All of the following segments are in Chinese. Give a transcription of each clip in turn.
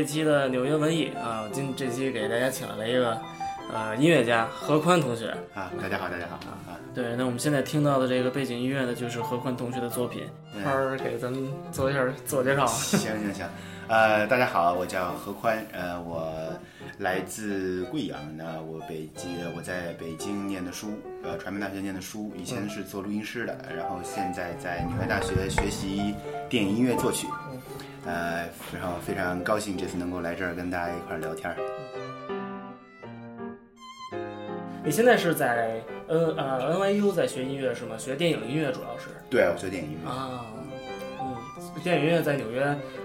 一期的纽约文艺啊！今这期给大家请来了一个呃音乐家何宽同学啊，大家好，大家好啊！对，那我们现在听到的这个背景音乐呢，就是何宽同学的作品。宽儿给咱们做一下自我介绍。行行行，呃，大家好，我叫何宽，呃，我来自贵阳，那我北京我在北京念的书，呃，传媒大学念的书，以前是做录音师的，然后现在在纽约大学学习电影音乐作曲。呃，然后非常高兴这次能够来这儿跟大家一块儿聊天儿。你现在是在 N 呃 NYU 在学音乐是吗？学电影音乐主要是？对，我学电影音乐啊。嗯，电影音乐在纽约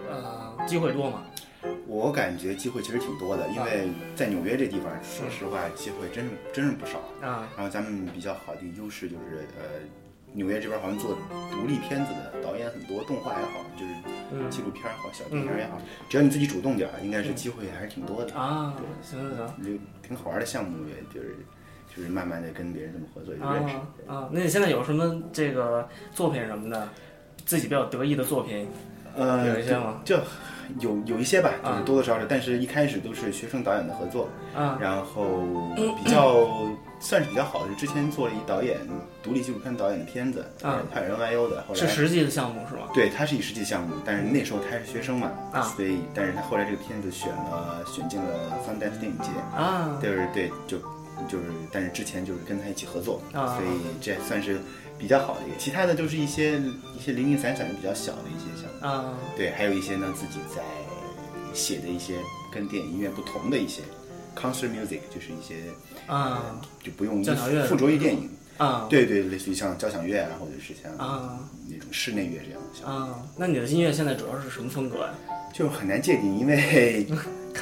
呃机会多吗？我感觉机会其实挺多的，因为在纽约这地方，说实话机会真是真是不少啊。然后咱们比较好的优势就是呃。纽约这边好像做独立片子的导演很多，动画也好，就是纪录片也好，小电影也好，只要你自己主动点儿，应该是机会还是挺多的啊。行行行，就挺好玩的项目，也就是就是慢慢的跟别人这么合作，就认识啊。那你现在有什么这个作品什么的，自己比较得意的作品？呃，有一些吗？就有有一些吧，就是多多少少，但是一开始都是学生导演的合作啊，然后比较。算是比较好的，是之前做了一导演独立纪录片导演的片子，啊，他是 NYU 的，后来是实际的项目是吗？对，他是以实际项目，但是那时候他是学生嘛，啊，所以，但是他后来这个片子选了，选进了 Sundance 电影节，啊，就是对，就就是，但是之前就是跟他一起合作，啊，所以这算是比较好的一个，其他的就是一些一些零零散散的比较小的一些啊，对，还有一些呢自己在写的一些跟电影音乐不同的一些。Concert music 就是一些啊，就不用附着于电影啊，对对，类似于像交响乐啊，或者是像啊那种室内乐这样的啊。那你的音乐现在主要是什么风格呀？就很难界定，因为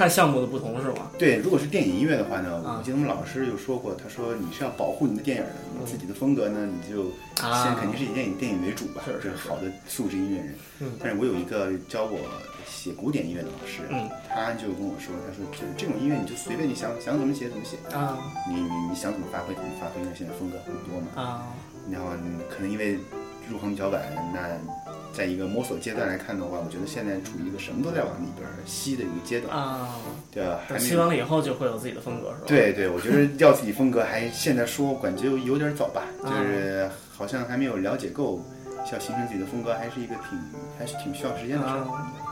看项目的不同是吗？对，如果是电影音乐的话呢，我记得我们老师有说过，他说你是要保护你的电影的，你自己的风格呢，你就先肯定是以电影电影为主吧，是好的素质音乐人。嗯，但是我有一个教我写古典音乐的老师，嗯，他就跟我说，他说就是这种音乐你就随便你想想怎么写怎么写啊，你你你想怎么发挥怎么发挥，因为现在风格很多嘛啊，然后可能因为入行比较晚，那。在一个摸索阶段来看的话，我觉得现在处于一个什么都在往里边吸的一个阶段啊，对吧？吸完了以后就会有自己的风格，是吧？对对，我觉得要自己风格还现在说感觉有点早吧，就是好像还没有了解够，需要形成自己的风格，还是一个挺还是挺需要时间的事儿。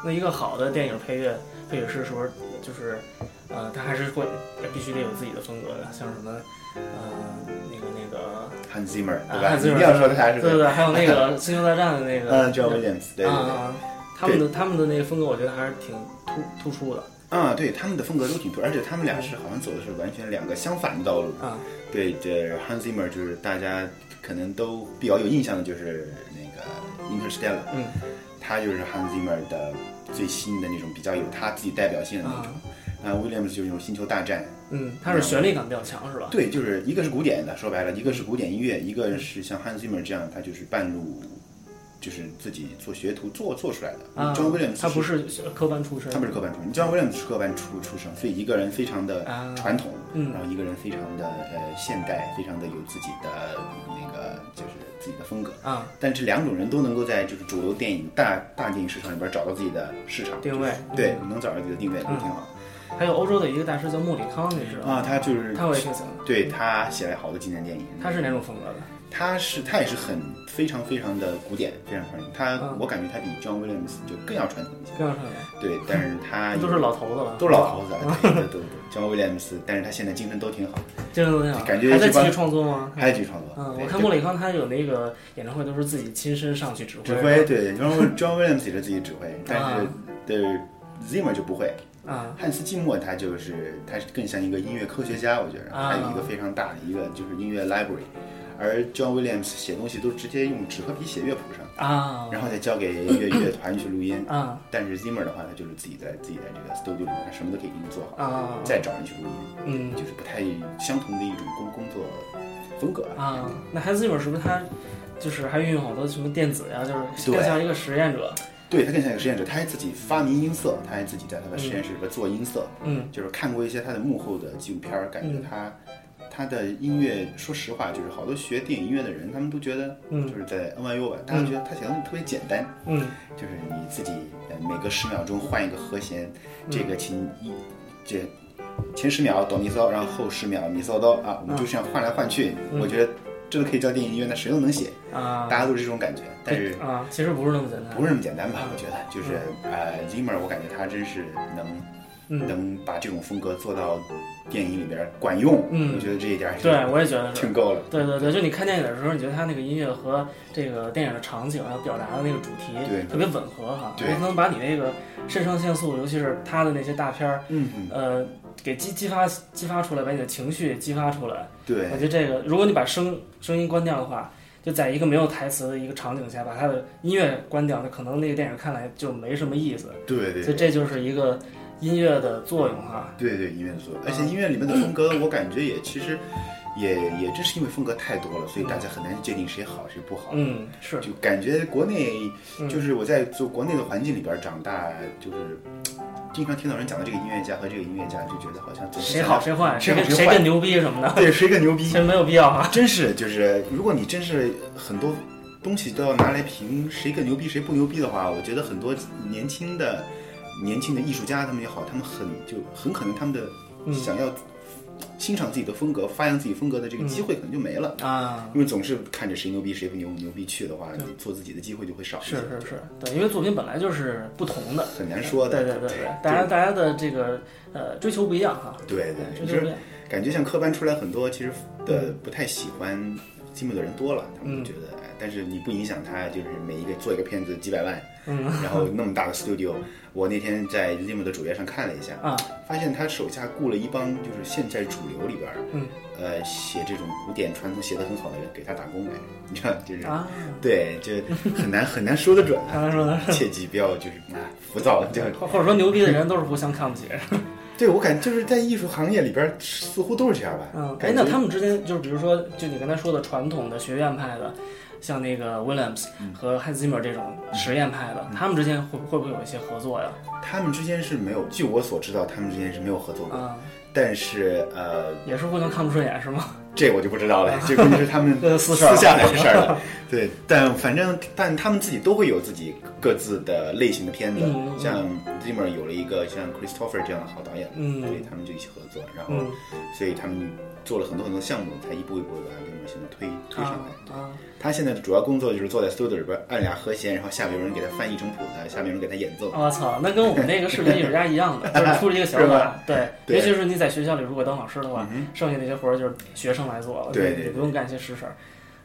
那一个好的电影配乐配乐师是不是就是，呃，他还是会必须得有自己的风格的，像什么，呃，那个那个。Hans Zimmer，对吧？一定要说他还是对对对，还有那个《星球大战》的那个，嗯，John Williams，对对对，他们的他们的那个风格，我觉得还是挺突突出的。啊，对，他们的风格都挺突，而且他们俩是好像走的是完全两个相反的道路。啊，对，这 Hans Zimmer 就是大家可能都比较有印象的，就是那个 Interstellar，嗯，他就是 Hans Zimmer 的最新的那种比较有他自己代表性的那种。啊，Williams 就是那种星球大战。嗯，它是旋律感比较强，是吧？对，就是一个是古典的，说白了，一个是古典音乐，一个是像 Hans Zimmer 这样，他就是半路，就是自己做学徒做做出来的。John Williams 他不是科班出身，他不是科班出身，John Williams 是科班出出生，所以一个人非常的传统，然后一个人非常的呃现代，非常的有自己的那个就是自己的风格啊。但这两种人都能够在就是主流电影大大电影市场里边找到自己的市场定位，对，能找到自己的定位，都挺好。还有欧洲的一个大师叫莫里康，你知道吗？啊，他就是他我也挺喜欢。对他写了好多经典电影。他是哪种风格的？他是他也是很非常非常的古典，非常传统。他我感觉他比 John Williams 就更要传统一些。更要传统。对，但是他 都是老头子了，都是老头子。对 对对，John Williams，但是他现在精神都挺好，精神都挺好。感觉还在继续创作吗？还在继续创作。嗯，我看莫里康他有那个演唱会都是自己亲身上去指挥。指挥对，然后 John Williams 也是自己指挥，但是对 Zimmer 就不会。啊，汉斯季默他就是他更像一个音乐科学家，我觉得他有一个非常大的一个就是音乐 library，而 John Williams 写东西都直接用纸和笔写乐谱上啊，然后再交给乐乐团去录音。啊。但是 Zimmer 的话，他就是自己在自己在这个 studio 里面，他什么都可以给你做好啊，再找人去录音，嗯，就是不太相同的一种工工作风格啊。那 Hans Zimmer 是不是他就是还运用好多什么电子呀，就是更像一个实验者？对他更像一个实验者，他还自己发明音色，他还自己在他的实验室里边做音色。嗯，就是看过一些他的幕后的纪录片儿，感觉他他的音乐，说实话，就是好多学电影音乐的人，他们都觉得，嗯就是在 NYU 吧，大家觉得他写的东西特别简单，嗯就是你自己呃每隔十秒钟换一个和弦，这个琴一这前十秒哆咪嗦，然后后十秒咪嗦哆啊，我们就这样换来换去。我觉得这都可以叫电影音乐，那谁都能写，啊大家都是这种感觉。但是啊，其实不是那么简单，不是那么简单吧？我觉得就是呃，Zimmer，我感觉他真是能。嗯能把这种风格做到电影里边管用，嗯我觉得这一点是对，我也觉得是挺。够了。对对对，就你看电影的时候，你觉得他那个音乐和这个电影的场景要表达的那个主题对特别吻合哈，对它能把你那个肾上腺素，尤其是他的那些大片儿，嗯嗯，呃，给激激发激发出来，把你的情绪激发出来。对我觉得这个，如果你把声声音关掉的话，就在一个没有台词的一个场景下，把它的音乐关掉，那可能那个电影看来就没什么意思。对对所以这就是一个音乐的作用哈。对对，音乐的作用，而且音乐里面的风格，我感觉也其实也也正是因为风格太多了，所以大家很难界定谁好谁不好。嗯，是，就感觉国内嗯就是我在做国内的环境里边长大，就是经常听到人讲的这个音乐家和这个音乐家，就觉得好像谁好谁坏，谁谁更牛逼什么的，对谁更牛逼其，实没有必要哈。真是就是如果你真是很多东西都要拿来评谁更牛逼谁不牛逼的话，我觉得很多年轻的年轻的艺术家他们也好，他们很就很可能他们的嗯想要欣赏自己的风格、发扬自己风格的这个机会可能就没了。啊，因为总是看着谁牛逼谁不牛牛逼去的话，你做自己的机会就会少一些。是是是，对，因为作品本来就是不同的。很难说的。对对对对，大家大家的这个呃追求不一样哈。对对，就是。感觉像科班出来很多其实的不太喜欢积木的人多了，他们嗯就觉得，哎，但是你不影响他，就是每一个做一个片子几百万，嗯然后那么大的 studio，我那天在 Zim 的主页上看了一下，啊，发现他手下雇了一帮就是现在主流里边，嗯，呃，写这种古典传统写的很好的人给他打工来，你知道，就是、啊，对，就很难很难说得准啊，刚才说的，切记不要就是啊浮躁，就或或者说牛逼的人都是互相看不起。对我感觉就是在艺术行业里边儿似乎都是这样吧，嗯，哎，那他们之间就是比如说，就你刚才说的传统的学院派的，像那个 Williams 嗯和 Hans Zimmer 这种实验派的，他们之间会会不会有一些合作呀？他们之间是没有，据我所知道，他们之间是没有合作过。嗯，但是呃，也是互相看不顺眼是吗？这我就不知道了，这估计是他们私私下的事儿了。对，但反正但他们自己都会有自己各自的类型的片子，像 Zimmer 有了一个像 Christopher 这样的好导演，嗯对他们就一起合作，然后、嗯所以他们做了很多很多项目，才一步一步地把 Zimmer 现在推推上啊来。啊，他现在的主要工作就是坐在 studio 里边按俩和弦，然后下面有人给他翻译成谱子，下面有人给他演奏。我操，那跟我们那个视频艺术家一样的，就是出了一个想是法，对，对尤其是你在学校里如果当老师的话嗯，剩下那些活儿就是学生来做了，对对你不用干一些实事儿。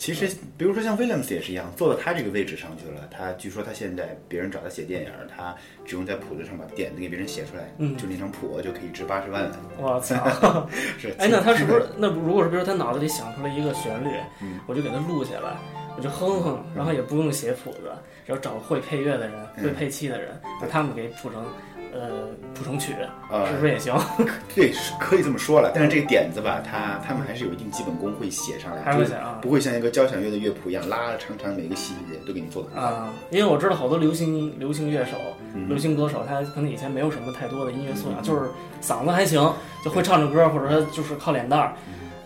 其实，比如说像 Williams 也是一样，坐到他这个位置上去了。他据说他现在别人找他写电影，他只用在谱子上把点子给别人写出来，嗯就那张谱就可以值八十万了。我操！是，哎，那他是不是那如果是比如说他脑子里想出了一个旋律，嗯我就给他录下来，我就哼哼，然后也不用写谱子，然后找会配乐的人、嗯会配器的人，把他们给谱成呃谱成曲，呃是不是也行？对，是可以这么说了。但是这个点子吧，他他们还是有一定基本功会写上来，就是还会写啊不会像一个交响乐的乐谱一样拉拉长长，每个细节都给你做的。啊，因为我知道好多流行流行乐手、嗯流行歌手，他可能以前没有什么太多的音乐素养，就是嗓子还行，就会唱着歌，或者说就是靠脸蛋儿。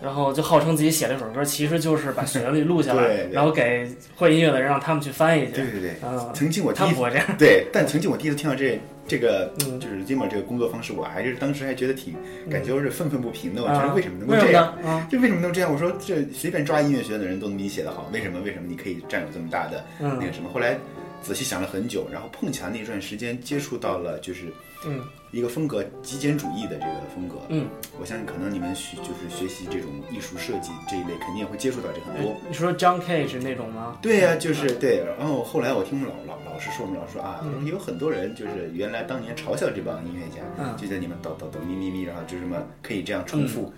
然后就号称自己写了一首歌，其实就是把旋律录下来，对对然后给会音乐的人让他们去翻译去。对对对，嗯，曾经我第一他们不会这样。对，但曾经我第一次听到这这个嗯就是 Zimmer 这个工作方式，我还是当时还觉得挺感觉是愤愤不平的。我觉啊得为什么能够这样？呢？啊，这为什么能这样？我说这随便抓音乐学院的人都能比你写得好，为什么？为什么你可以占有这么大的那嗯个什么？后来仔细想了很久，然后碰巧那段时间接触到了就是嗯一个风格极简主义的这个风格。嗯，我相信可能你们学就是学习这种艺术设计这一类，肯定也会接触到这很多。你说 John Cage 那种吗？对呀、就是对。然后后来我听老老老师说，我们老师说啊，嗯有很多人就是原来当年嘲笑这帮音乐家，嗯就在你们抖抖抖咪咪咪，然后就这么可以这样重复。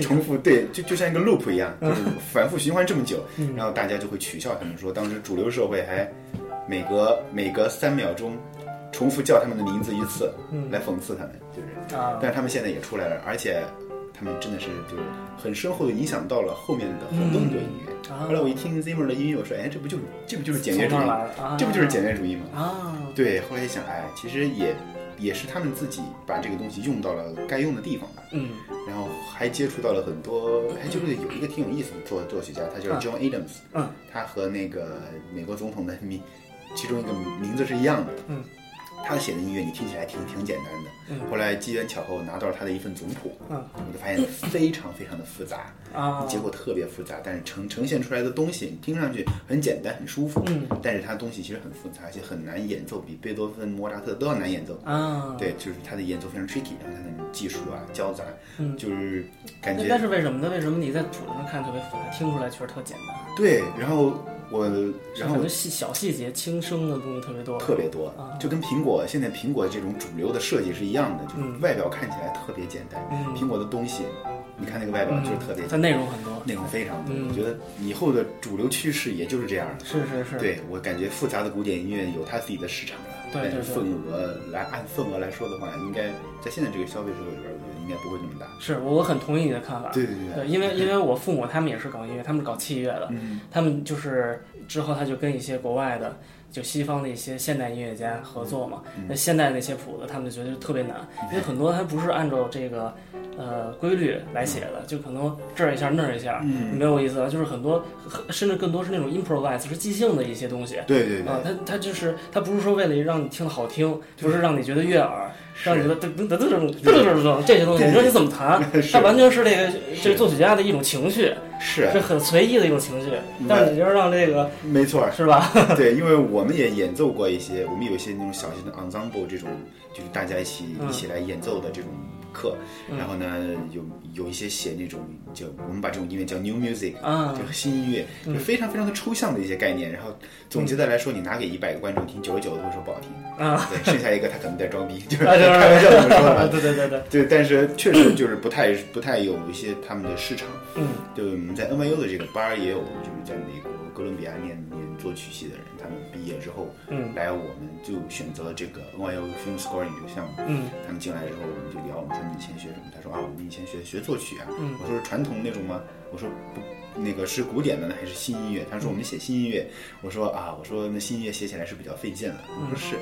重复对，就就像一个 loop 一样，就是反复循环这么久，嗯然后大家就会取笑他们说，当时主流社会还每隔每隔三秒钟重复叫他们的名字一次，嗯。来讽刺他们，就是，啊，但是他们现在也出来了，而且他们真的是就是很深厚的影响到了后面的很多很多音乐。啊。后来我一听 Zimmer 的音乐，我说，哎，这不就是这不就是简约主义这不就是简约主义吗？啊？对，后来一想，哎，其实也也是他们自己把这个东西用到了该用的地方吧。嗯。然后还接触到了很多，还就是有一个挺有意思的作作曲家，他叫 John Adams，嗯。他和那个美国总统的名其中一个名字是一样的。嗯，他写的音乐你听起来挺挺简单的。嗯后来机缘巧合，我拿到了他的一份总谱，嗯我就发现非常非常的复杂，啊，结果特别复杂，但是呈呈现出来的东西听上去很简单很舒服，嗯但是它东西其实很复杂，而且很难演奏，比贝多芬、莫扎特都要难演奏。啊，对，就是他的演奏非常 tricky，然后他的技术啊交杂，嗯就是感觉那但是为什么呢？为什么你在谱子上看特别复杂，听出来确实特简单？对，然后我，然后感觉细小细节、轻声的东西特别多。特别多啊，就跟苹果现在苹果这种主流的设计是一样的，就是嗯外表看起来特别简单，嗯苹果的东西，你看那个外表就是特别它内容很多。内容非常多。嗯我觉得以后的主流趋势也就是这样的。是是是。对我感觉复杂的古典音乐有它自己的市场了，对对对但是份额来按份额来说的话，应该在现在这个消费社会里边，我觉得应该不会那么大。是我我很同意你的看法。对对对对，因为因为我父母他们也是搞音乐，他们是搞器乐的，嗯他们就是之后他就跟一些国外的。就西方的一些现代音乐家合作嘛，那现代那些谱子，他们就觉得特别难，因为很多它不是按照这个呃规律来写的，就可能这儿一下那儿一下，没有意思啊。就是很多甚至更多是那种 improvise，是即兴的一些东西，对对对，啊，它它就是它不是说为了让你听的好听，不是让你觉得悦耳，让你觉得噔噔噔噔噔噔噔这些东西，你说你怎么弹？它完全是这个这个作曲家的一种情绪。是是很随意的一种情绪。但是你就是让这个没错，是吧？对，因为我们也演奏过一些，我们有一些那种小型的 ensemble 这种，就是大家一起一起来演奏的这种课。然后呢，有有一些写那种叫我们把这种音乐叫 new music，啊就是新音乐，就非常非常的抽象的一些概念。然后总结的来说，你拿给一百个观众听，九十九都会说不好听。啊，对，剩下一个他可能在装逼，就是开玩笑这么说的。对对对对，对，但是确实就是不太不太有一些他们的市场。嗯对我们在 NYU 的这个班儿也有，就是在美国哥伦比亚念念作曲系的人，他们毕业之后，嗯来我们就选择了这个 NYU Film Scoring 这个项目。嗯他们进来之后，我们就聊，我们说你以前学什么？他说啊，我们以前学学作曲啊。嗯我说是传统那种吗？我说不，那个是古典的呢，还是新音乐？他说我们写新音乐。我说啊，我说那新音乐写起来是比较费劲了。我说是。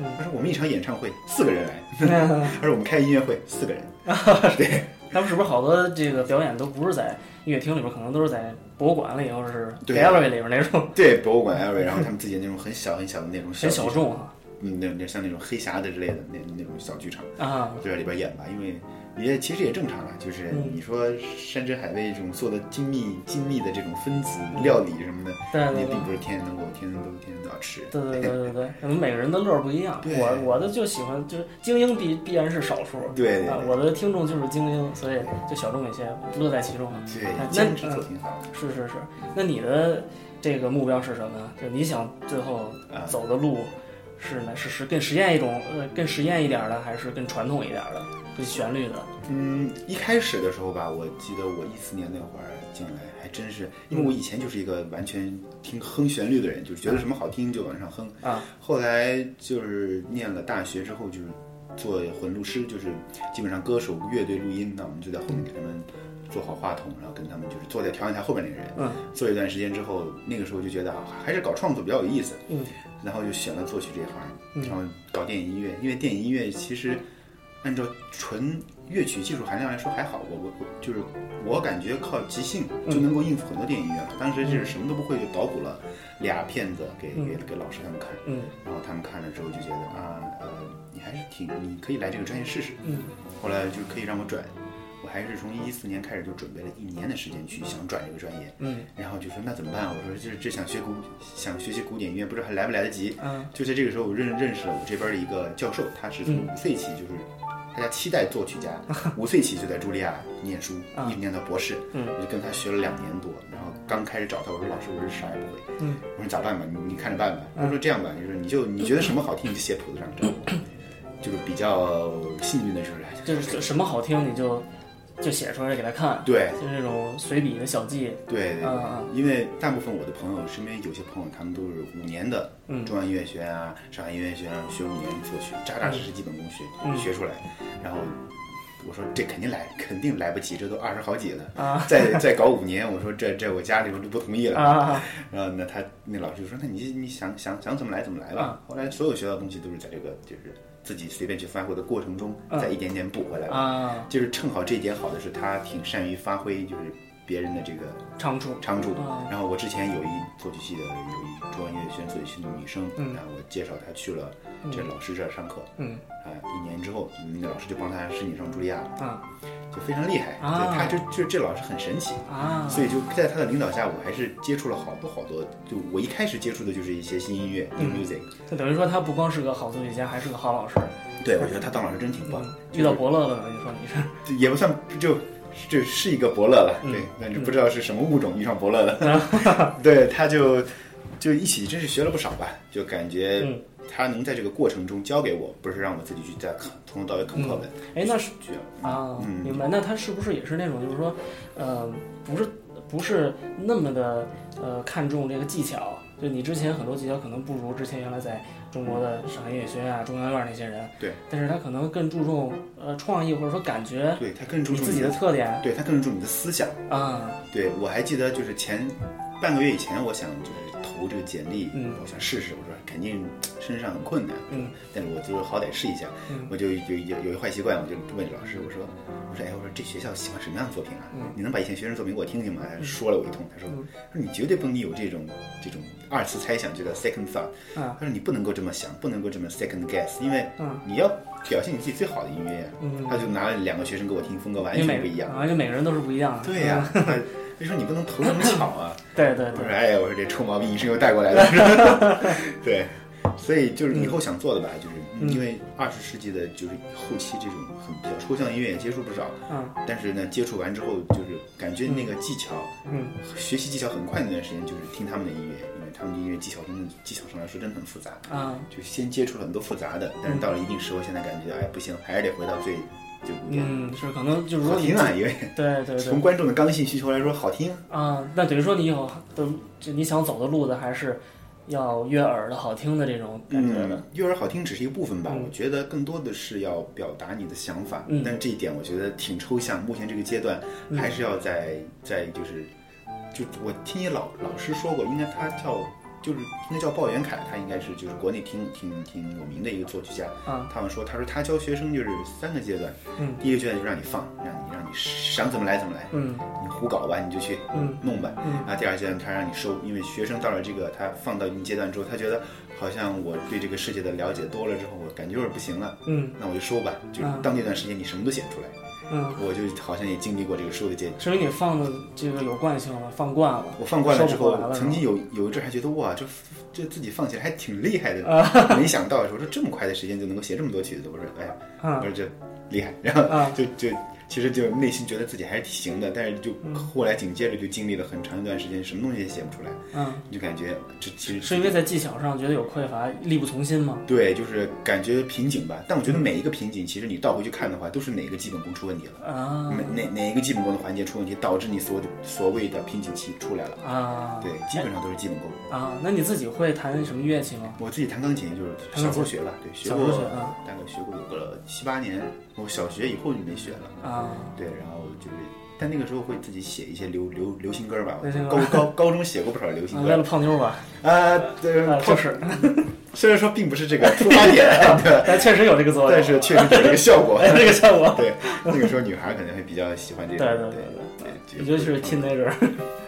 嗯他说我们一场演唱会四个人来，嗯，他说我们开音乐会四个人。对，他们是不是好多这个表演都不是在音乐厅里边，可能都是在博物馆里或者是对 gallery 里边那种 对，博物馆 area，然后他们自己那种很小很小的那种很小众啊。嗯，那那像那种黑匣子之类的那那种小剧场，啊，就在里边演吧，因为也其实也正常了，就是嗯你说山珍海味这种做的精密精密的这种分子料理什么的，对对对你并不是天天能够天天都天天都要吃。对对对对 对，可能每个人的乐儿不一样。我我的就喜欢，就是精英必必然是少数。啊，对对对我的听众就是精英，所以就小众一些，乐在其中嘛。对坚持做嗯挺好的。是是是，那你的这个目标是什么呢？就你想最后啊走的路是呢？是是更实验一种呃更实验一点儿的，还是更传统一点儿的，更旋律的？嗯，一开始的时候吧，我记得我一四年那会儿进来，还真是，因为我以前就是一个完全听哼旋律的人，就是觉得什么好听就往上哼。啊，后来就是念了大学之后，就是做混录师，就是基本上歌手、乐队录音，那我们就在后面给他们做好话筒，然后跟他们就是坐在调音台后边那个人。嗯，做一段时间之后，那个时候就觉得啊，还是搞创作比较有意思。嗯，然后就选了作曲这一行，嗯然后搞电影音乐，因为电影音乐其实按照纯乐曲技术含量来说还好，我我我就是我感觉靠即兴就能够应付很多电影音乐了。当时就是什么都不会，就捣鼓了俩片子给给给老师他们看，嗯然后他们看了之后就觉得啊呃你还是挺你可以来这个专业试试，嗯后来就可以让我转。我还是从一四年开始就准备了一年的时间去想转这个专业，嗯然后就说那怎么办？我说就是这想学古想学习古典音乐，不知道还来不来得及。嗯就在这个时候，我认认识了我这边的一个教授，他是从五岁起就是大家期待作曲家，五岁起就在茱莉亚念书，啊一直念到博士。嗯我就跟他学了两年多，然后刚开始找他，我说老师，我是啥也不会。嗯，我说咋办吧？你你看着办吧。他说这样吧，就是你就你觉得什么好听，你就写谱子上找我。就是比较幸运的就是，就是什么好听你就就写出来给他看，对。就是这种随笔的小记。对因为大部分我的朋友身边有些朋友，他们都是五年的嗯。中央音乐学院啊、上海音乐学院学五年作曲，扎扎实实基本功学、嗯。学出来，然后我说这肯定来，肯定来不及，这都二十好几了，啊。再再搞五年，我说这这我家里边都不同意了。啊。然后那，他那老师就说，那你你想想想怎么来怎么来吧啊。后来所有学到的东西都是在这个就是自己随便去发挥的过程中，啊再一点点补回来就是正好这一点好的是，他挺善于发挥，就是别人的这个长处长处。啊然后我之前有一作曲系的，有一中央音乐学院作曲系的女生，嗯然后我介绍她去了这老师这儿上课，嗯啊，一年之后，那个老师就帮她申请上茱莉亚，啊就非常厉害。啊对，他就就这老师很神奇。啊，所以就在她的领导下，我还是接触了好多好多。就我一开始接触的就是一些新音乐、music。就等于说他不光是个好作曲家，还是个好老师。对，我觉得他当老师真挺棒。嗯遇到伯乐了？你说你是？也不算就这是一个伯乐了，嗯对，但是不知道是什么物种遇上伯乐了。对，他就就一起真是学了不少吧，就感觉嗯他能在这个过程中教给我，不是让我自己去再啃从头到尾啃课本。哎，那是啊，嗯明白。那他是不是也是那种，就是说，呃，不是不是那么的呃看重这个技巧？就你之前很多技巧可能不如之前原来在中国的上海音乐学院啊、中央院那些人。对。但是他可能更注重呃创意或者说感觉，对他更注你自己的特点对他更注重你的思想。啊。对我还记得就是前半个月以前，我想就是投这个简历，嗯我想试试，我说肯定身上很困难，嗯，但是我就是好歹试一下，嗯我就有有有一坏习惯，我就问老师，我说我说哎，我说这学校喜欢什么样的作品啊？嗯你能把以前学生作品给我听听吗？他说了我一通，他说嗯他说你绝对不能有这种这种二次猜想，这个 second thought，啊他说你不能够这么想，不能够这么 second guess，因为嗯你要表现你自己最好的音乐呀。嗯，他就拿了两个学生给我听，风格完全不一样。啊，就每个人都是不一样的。对呀、嗯他就说你不能投这么 巧啊。对对对我说哎呀，我说这臭毛病医生又带过来了。对，所以就是以后想做的吧，就是嗯因为二十世纪的就是后期这种很比较抽象音乐也接触不少，嗯但是呢，接触完之后就是感觉那个技巧，嗯学习技巧很快那段时间就是听他们的音乐，因为他们的音乐技巧真的技巧上来说真的很复杂。啊就先接触了很多复杂的，但是到了一定时候，现在感觉哎不行，还是得回到最嗯，是可能就是说你好听啊，因为 对对对。从观众的刚性需求来说，好听。啊，那等于说你以后的就你想走的路子还是要悦耳的好听的这种感觉的。嗯，悦耳好听只是一个部分吧，嗯。我觉得更多的是要表达你的想法。嗯。但这一点我觉得挺抽象，目前这个阶段嗯还是要在在就是，就我听你老老师说过，应该他叫就是应该叫鲍元凯，他应该是就是国内挺挺挺有名的一个作曲家。啊他们说，他说他教学生就是三个阶段，嗯第一个阶段就让你放，让你让你想怎么来怎么来，嗯你胡搞吧，你就去嗯弄吧。嗯那第二阶段他让你收，因为学生到了这个他放到一定阶段之后，他觉得好像我对这个世界的了解多了之后，我感觉有点不行了，嗯那我就收吧。就当那段时间你什么都写不出来，嗯，我就好像也经历过这个收的阶段。所以你放的这个有惯性了，放惯了。我放惯了之后曾经有有一阵还觉得哇，这这自己放起来还挺厉害的，啊没想到我说这么快的时间就能够写这么多曲子，我说哎呀，啊我说这厉害，然后啊就就其实就内心觉得自己还是挺行的，但是就嗯后来紧接着就经历了很长一段时间，什么东西也写不出来，嗯，你就感觉这其实是因为在技巧上觉得有匮乏，力不从心吗？对，就是感觉瓶颈吧。但我觉得每一个瓶颈，其实你倒回去看的话，都是哪个基本功出问题了，啊哪哪哪一个基本功的环节出问题，导致你所所谓的瓶颈期出来了。啊对，基本上都是基本功。啊，那你自己会弹什么乐器吗？我自己弹钢琴就是小时候学吧，对，学小过大概学过有个七八年。我小学以后就没学了，啊对，然后就是，但那个时候会自己写一些流流流行歌吧。高高高中写过不少流行啊，为了歌泡妞吧？啊，对，就是，虽然说并不是这个出发点，对，但确实有这个作用。但是确实有这个效果。哎，这个效果。对，那个时候女孩可能会比较喜欢这对种。对对对，尤其是 teenager，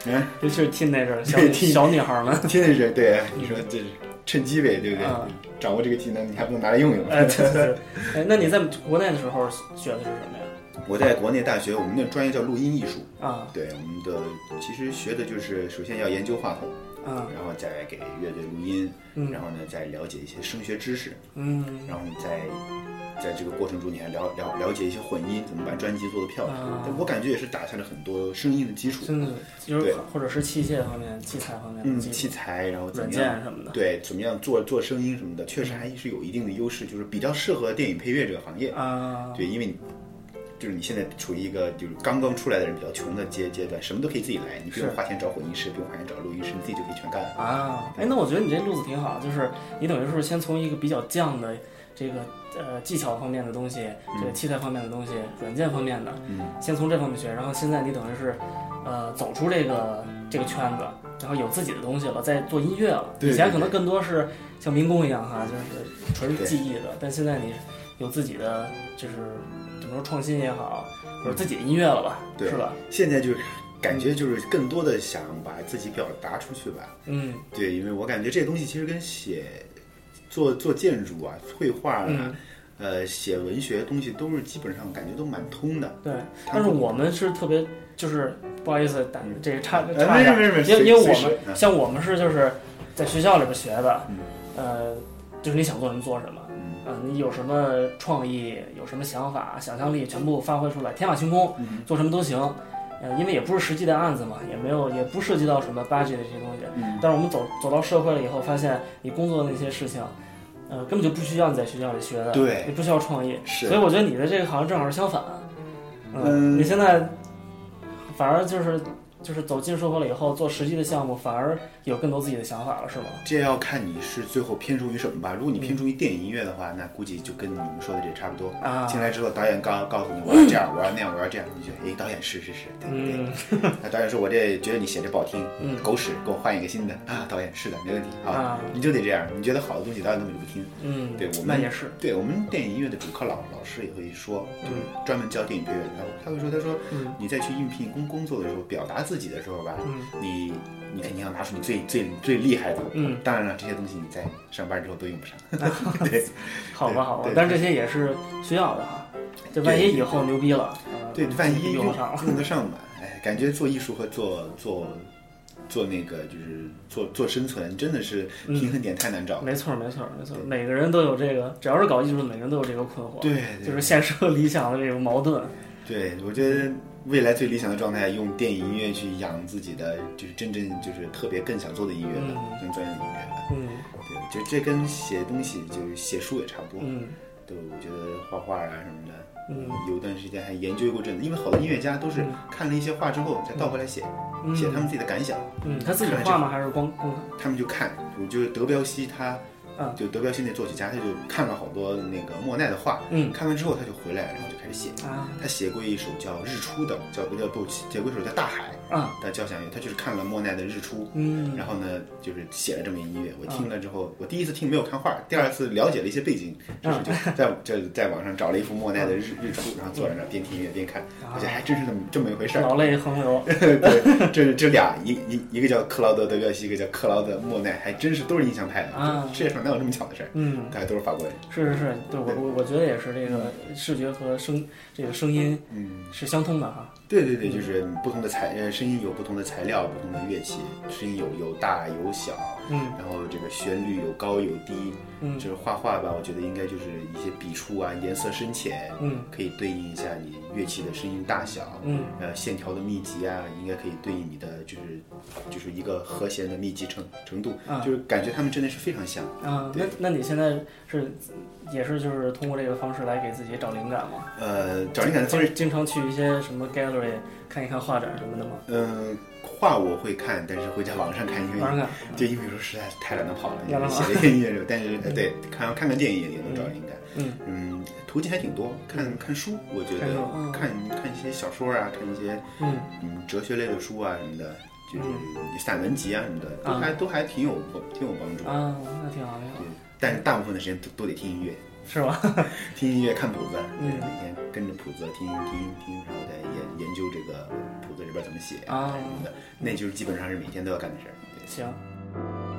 嗯尤其是 teenager 小小女孩们。听的是对，你说这是趁机呗，对不对啊？掌握这个技能，你还不能拿来用用。哎，对对对。哎，那你在国内的时候学的是什么呀？我在国内大学，我们的专业叫录音艺术。啊对，我们的其实学的就是首先要研究话筒，啊然后再给乐队录音，嗯然后呢再了解一些声学知识，嗯然后你再在这个过程中你还了了了解一些混音，怎么把专辑做得漂亮。啊但我感觉也是打下了很多声音的基础。真的就是对或者是器械方面、器材方面嗯，器材，然后怎软么样件什么的。对，怎么样做做声音什么的，确实还是有一定的优势，就是比较适合电影配乐这个行业。啊，对，因为你就是你现在处于一个就是刚刚出来的人比较穷的阶阶段，什么都可以自己来，你不用花钱找混音师，不用花钱找录音师，你自己就可以全干了。啊，哎，那我觉得你这路子挺好，就是你等于是先从一个比较犟的这个呃技巧方面的东西，这个器材方面的东西，软件方面的，嗯先从这方面学，然后现在你等于是，呃，走出这个这个圈子，然后有自己的东西了，在做音乐了。以前可能更多是像民工一样哈，就是纯对技艺的，但现在你有自己的，就是说创新也好，或者自己的音乐了吧，对是吧？现在就是感觉就是更多的想把自己表达出去吧。嗯对，因为我感觉这个东西其实跟写做做建筑啊、绘画啊、嗯，呃写文学东西都是基本上感觉都蛮通的。对。但是我们是特别，就是不好意思，打这个插呃插一下，没没因为因为我们像我们是就是在学校里边学的，嗯呃，就是你想做什么做什么。嗯呃，你有什么创意，有什么想法、想象力，全部发挥出来，天马行空，嗯做什么都行。呃，因为也不是实际的案子嘛，也没有，也不涉及到什么 budget 的这些东西。嗯但是我们走走到社会了以后，发现你工作的那些事情，呃，根本就不需要你在学校里学的，对也不需要创意。是所以我觉得你的这个好像正好是相反。嗯你现在反而就是就是走进社会了以后，做实际的项目，反而有更多自己的想法了，是吗？这要看你是最后偏重于什么吧。如果你偏重于电影音乐的话，那估计就跟你们说的这差不多。啊，进来之后，导演告告诉你我要这样，我要那样，我要这样，你就哎，导演是是是，对对对。嗯 那导演说我这觉得你写这不好听，嗯狗屎，给我换一个新的啊！导演是的，没问题啊啊，你就得这样。你觉得好的东西，导演根本就不听。嗯，对我们那也是，对我们电影音乐的主课老老师也会说，就是专门教电影配乐的，他会说，他说嗯你在去应聘工工作的时候，表达自己的时候吧，嗯你你肯定要拿出你最最最厉害的。嗯，当然了，这些东西你在上班之后都用不上。对好吧好吧，但是这些也是需要的哈。这万一以后牛逼了，呃对，万一用上了，用得上吧？哎，感觉做艺术和做做做那个就是做做生存，真的是嗯平衡点太难找。没错没错没错，每个人都有这个，只要是搞艺术的，每个人都有这个困惑，对，对就是现实和理想的这个矛盾。对，我觉得未来最理想的状态，用电影音乐去养自己的，就是真正就是特别更想做的音乐嗯了，更专业的音乐了。嗯对，就这跟写东西，就是写书也差不多。嗯对，我觉得画画啊什么的，嗯有段时间还研究过阵子，因为好多音乐家都是嗯看了一些画之后再倒回来写，嗯，写他们自己的感想。嗯，他自己画吗？还是光光他们就看，我就是德彪西他，嗯就德彪西那作曲家，他就看了好多那个莫奈的画，嗯看完之后他就回来，然后就开始写。啊他写过一首叫《日出》的，叫不叫不写过一首叫《大海啊》的交响乐，他就是看了莫奈的《日出》，嗯然后呢，就是写了这么一音乐。我听了之后，我第一次听没有看画，第二次了解了一些背景，就是就在就在网上找了一幅莫奈的日日出，然后坐在那边听音乐边看，我觉得还真是这么这么一回事儿。老泪横流。对，这这俩一一一个叫克劳德德彪西，一个叫克劳德莫奈，还真是都是印象派的。啊世界上哪有这么巧的事儿？嗯，大家都是法国人。是是是，对我我我觉得也是，这个视觉和声这个声音嗯，是相通的哈。对对对，就是不同的材呃声音有不同的材料，不同的乐器，声音有有大有小，嗯然后这个旋律有高有低。嗯就是画画吧，我觉得应该就是一些笔触啊，颜色深浅，嗯可以对应一下你乐器的声音大小。嗯呃，线条的密集啊，应该可以对应你的就是就是一个和弦的密集程程度，啊就是感觉他们真的是非常像。啊，那那你现在是也是就是通过这个方式来给自己找灵感吗？呃，找灵感的方式，经经常去一些什么 gallery 看一看画展什么的吗？嗯、画我会看，但是会在网上看，因为网上看。对，因为有时候实在是太懒得跑了，写了一些音乐但是呃 对看看看电影也能找灵感。嗯。嗯，途径还挺多，看嗯。看书，我觉得看看一些小说啊，看一些嗯。嗯哲学类的书啊什么的，就是散文集啊什么的，都啊还都还挺有挺有帮助。啊，那挺好挺好。对，但是大部分的时间都都得听音乐，是吗？听音乐看谱子，嗯每天跟着谱子听听听，然后再研研究这个谱子里边怎么写啊什么的，那就是基本上是每天都要干的事儿。行。